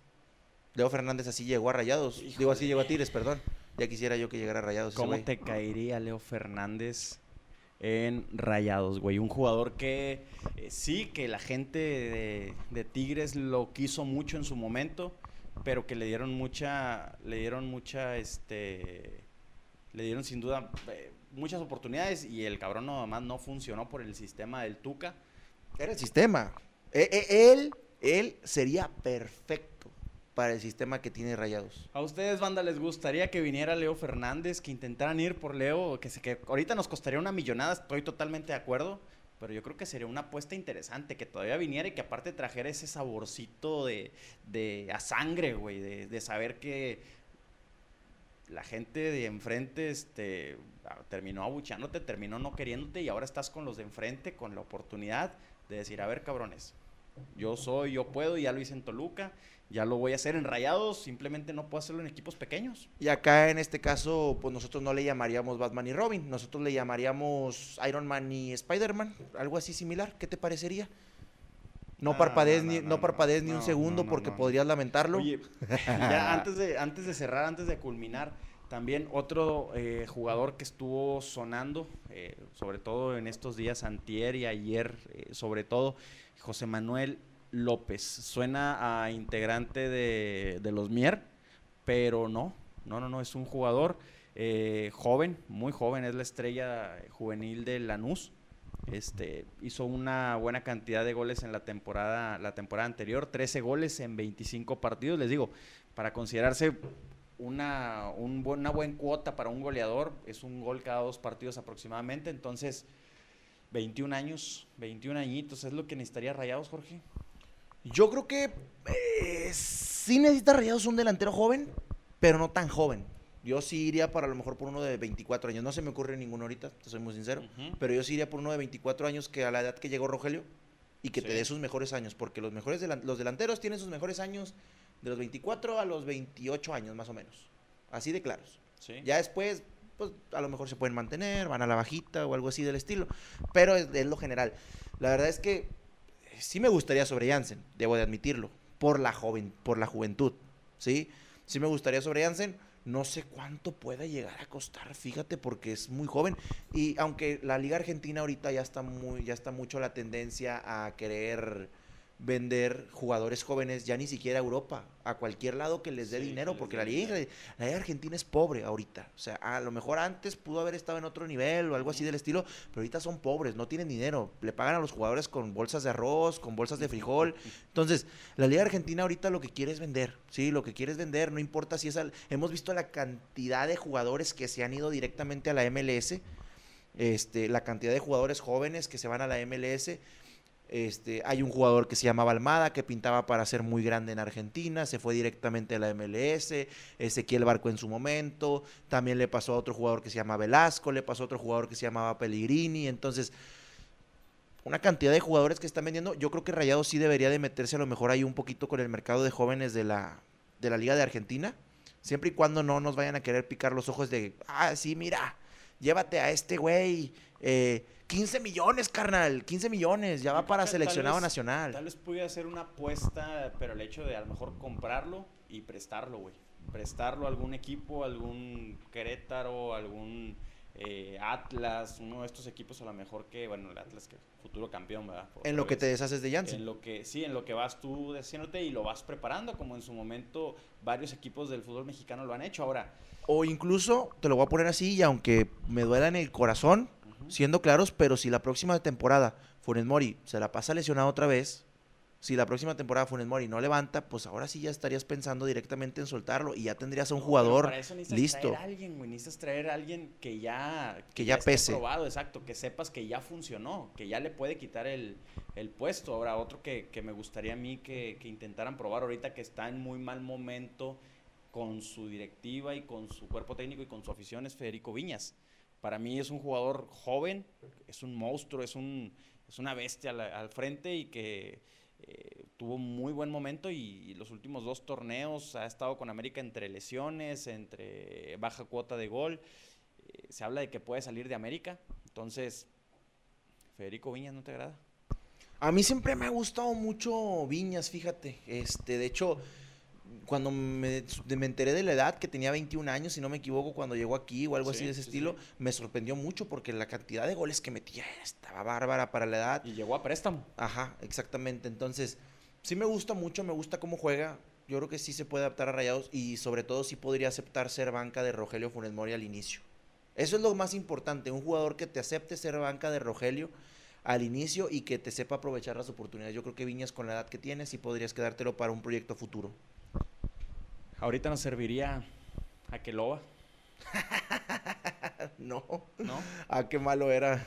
Leo Fernández así llegó a Rayados. Digo, así llegó a Tigres, perdón. Ya quisiera yo que llegara a Rayados. ¿Cómo te caería Leo Fernández en Rayados, güey? Un jugador que eh, sí, que la gente de, de Tigres lo quiso mucho en su momento pero que le dieron mucha, le dieron mucha, este, le dieron sin duda eh, muchas oportunidades y el cabrón nada más no funcionó por el sistema del Tuca. Era el sistema. E, e, él, él sería perfecto para el sistema que tiene Rayados. ¿A ustedes, banda, les gustaría que viniera Leo Fernández, que intentaran ir por Leo, que, se, que ahorita nos costaría una millonada, estoy totalmente de acuerdo, pero yo creo que sería una apuesta interesante que todavía viniera y que aparte trajera ese saborcito de, de a sangre, güey, de, de saber que la gente de enfrente este, terminó abucheándote, terminó no queriéndote y ahora estás con los de enfrente, con la oportunidad de decir, a ver, cabrones, yo soy, yo puedo, ya lo hice en Toluca, ya lo voy a hacer en Rayados, simplemente no puedo hacerlo en equipos pequeños. Y acá en este caso, pues nosotros no le llamaríamos Batman y Robin, nosotros le llamaríamos Iron Man y Spider-Man, algo así similar, ¿qué te parecería? No Ah, parpadees no, ni, no, parpadees ni un no, segundo no, no, porque no. podrías lamentarlo. Oye, ya antes de, antes de cerrar, antes de culminar, también otro eh, jugador que estuvo sonando, eh, sobre todo en estos días, antier y ayer, eh, sobre todo, José Manuel López. Suena a integrante de, de los Mier, pero no, no, no, no, es un jugador eh, joven, muy joven, es la estrella juvenil de Lanús. Este, hizo una buena cantidad de goles en la temporada, la temporada anterior, 13 goles en 25 partidos. Les digo, para considerarse una, un una buena cuota para un goleador, es un gol cada dos partidos aproximadamente. Entonces, 21 años, 21 añitos, ¿es lo que necesitaría Rayados, Jorge? Yo creo que eh, sí necesita Rayados un delantero joven, pero no tan joven. Yo sí iría para a lo mejor por uno de 24 años. No se me ocurre ninguno ahorita, te soy muy sincero. Pero yo sí iría por uno de 24 años que a la edad que llegó Rogelio y que te dé sus mejores años. Porque los, mejores delan- los delanteros tienen sus mejores años de los 24 a los 28 años más o menos. Así de claros. Sí. Ya después, pues a lo mejor se pueden mantener, van a la bajita o algo así del estilo. Pero es, lo general. La verdad es que sí me gustaría sobre Jansen, debo de admitirlo, por la joven, por la juventud, ¿sí? Sí me gustaría sobre Jansen. No sé cuánto pueda llegar a costar, fíjate, porque es muy joven. Y aunque la Liga Argentina ahorita ya está muy, ya está mucho la tendencia a querer vender jugadores jóvenes ya ni siquiera a Europa, a cualquier lado que les dé Sí, dinero, porque la liga, la liga argentina es pobre ahorita. O sea, a lo mejor antes pudo haber estado en otro nivel o algo así del estilo, pero ahorita son pobres, no tienen dinero. Le pagan a los jugadores con bolsas de arroz, con bolsas de frijol. Entonces, la liga argentina ahorita lo que quiere es vender, ¿sí? Lo que quiere es vender, no importa si es... al- Hemos visto la cantidad de jugadores que se han ido directamente a la MLS, este, la cantidad de jugadores jóvenes que se van a la MLS. Este, hay un jugador que se llamaba Almada, que pintaba para ser muy grande en Argentina, se fue directamente a la MLS, Ezequiel Barco en su momento, también le pasó a otro jugador que se llama Velasco, le pasó a otro jugador que se llamaba Pellegrini, entonces una cantidad de jugadores que están vendiendo, yo creo que Rayados sí debería de meterse a lo mejor ahí un poquito con el mercado de jóvenes de la, de la Liga de Argentina, siempre y cuando no nos vayan a querer picar los ojos de, ah, sí, mira, llévate a este güey, eh, 15 millones, carnal, 15 millones, ya va para seleccionado vez- nacional. Tal vez pudiera ser una apuesta, pero el hecho de a lo mejor comprarlo y prestarlo, güey. Prestarlo a algún equipo, algún Querétaro, algún eh, Atlas, uno de estos equipos a lo mejor que, bueno, el Atlas que futuro campeón, ¿verdad? Por En lo que te vez. deshaces de Janssen. En lo que, sí, en lo que vas tú diciéndote y lo vas preparando, como en su momento varios equipos del fútbol mexicano lo han hecho. Ahora, O incluso, te lo voy a poner así, y aunque me duela en el corazón, siendo claros, pero si la próxima temporada Funes Mori se la pasa lesionado otra vez, si la próxima temporada Funes Mori no levanta, pues ahora sí ya estarías pensando directamente en soltarlo y ya tendrías a un No, jugador para eso necesitas listo. Traer a alguien, güey. Necesitas traer a alguien que ya. Que ya esté pese. probado, exacto. Que sepas que ya funcionó. Que ya le puede quitar el, el puesto. Ahora, otro que, que me gustaría a mí que, que intentaran probar ahorita que está en muy mal momento con su directiva y con su cuerpo técnico y con su afición es Federico Viñas. Para mí es un jugador joven, es un monstruo, es, un, es una bestia al, al frente y que eh, tuvo muy buen momento y, los últimos dos torneos ha estado con América entre lesiones, entre baja cuota de gol. Eh, se habla de que puede salir de América. Entonces, Federico Viñas, ¿no te agrada? A mí siempre me ha gustado mucho Viñas, fíjate. Este, de hecho, cuando me, me enteré de la edad, que tenía 21 años, si no me equivoco, cuando llegó aquí o algo así Sí, de ese sí, estilo, sí. me sorprendió mucho porque la cantidad de goles que metía estaba bárbara para la edad. Y llegó a préstamo. Ajá, exactamente. Entonces, sí me gusta mucho, me gusta cómo juega. Yo creo que sí se puede adaptar a Rayados y sobre todo sí podría aceptar ser banca de Rogelio Funes Mori al inicio. Eso es lo más importante, un jugador que te acepte ser banca de Rogelio al inicio y que te sepa aprovechar las oportunidades. Yo creo que Viñas con la edad que tienes sí podrías quedártelo para un proyecto futuro. Ahorita nos serviría a Keloba, no, ¿no? a qué malo era,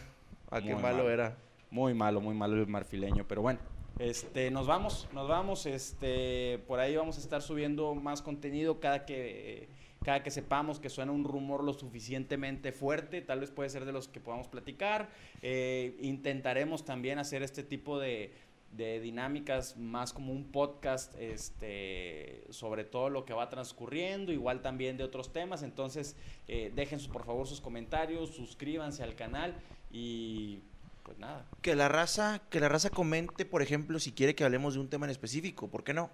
a qué malo. era. Muy malo, muy malo el marfileño, pero bueno. Este, nos vamos, nos vamos, este, por ahí vamos a estar subiendo más contenido cada que cada que sepamos que suena un rumor lo suficientemente fuerte, tal vez puede ser de los que podamos platicar. Eh, intentaremos también hacer este tipo de, dinámicas más como un podcast este, sobre todo lo que va transcurriendo, igual también de otros temas. Entonces, eh, dejen por favor sus comentarios, suscríbanse al canal y pues nada. Que la raza, que la raza comente, por ejemplo, si quiere que hablemos de un tema en específico, ¿por qué no?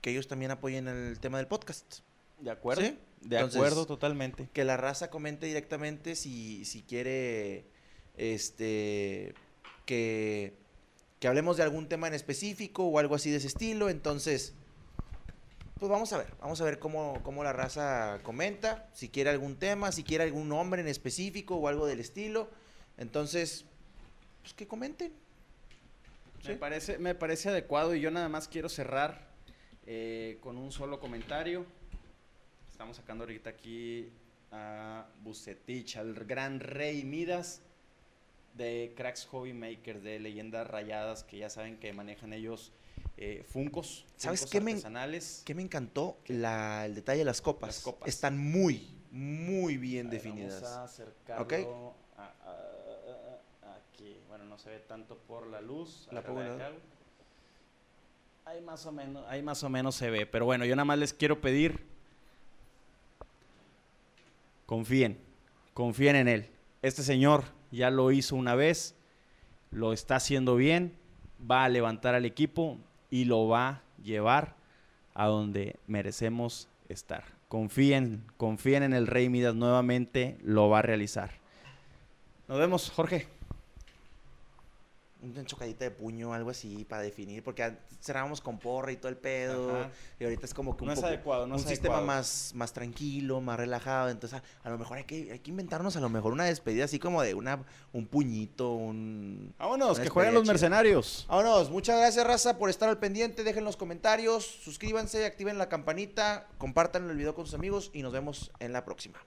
Que ellos también apoyen el tema del podcast. De acuerdo. De acuerdo, totalmente. Que la raza comente directamente si, si quiere este que, que hablemos de algún tema en específico o algo así de ese estilo. Entonces, pues vamos a ver, vamos a ver cómo, cómo la raza comenta, si quiere algún tema, si quiere algún nombre en específico o algo del estilo. Entonces, pues que comenten. Me, parece, me parece adecuado y yo nada más quiero cerrar eh, con un solo comentario. Estamos sacando ahorita aquí a Bucetich, al gran rey Midas de Cracks Hobby Maker, de leyendas rayadas que ya saben que manejan ellos eh, funcos, ¿Sabes qué me, qué me encantó? La, el detalle de las copas. Están muy, muy bien definidas. Vamos a acercarlo aquí. Bueno, no se ve tanto por la luz. La Ahí más o menos, ahí más o menos se ve. Pero bueno, yo nada más les quiero pedir confíen, confíen en Él. Este Señor ya lo hizo una vez, lo está haciendo bien, va a levantar al equipo y lo va a llevar a donde merecemos estar. Confíen, confíen en el Rey Midas nuevamente, lo va a realizar. Nos vemos, Jorge una chocadita de puño, algo así, para definir, porque cerrábamos con porra y todo el pedo, y ahorita es como que un, un sistema más, más tranquilo, más relajado, entonces a, lo mejor hay que, hay que inventarnos a lo mejor una despedida así como de una, un puñito, un... Vámonos, que jueguen los mercenarios. Vámonos, muchas gracias raza por estar al pendiente, dejen los comentarios, suscríbanse, activen la campanita, compartan el video con sus amigos y nos vemos en la próxima.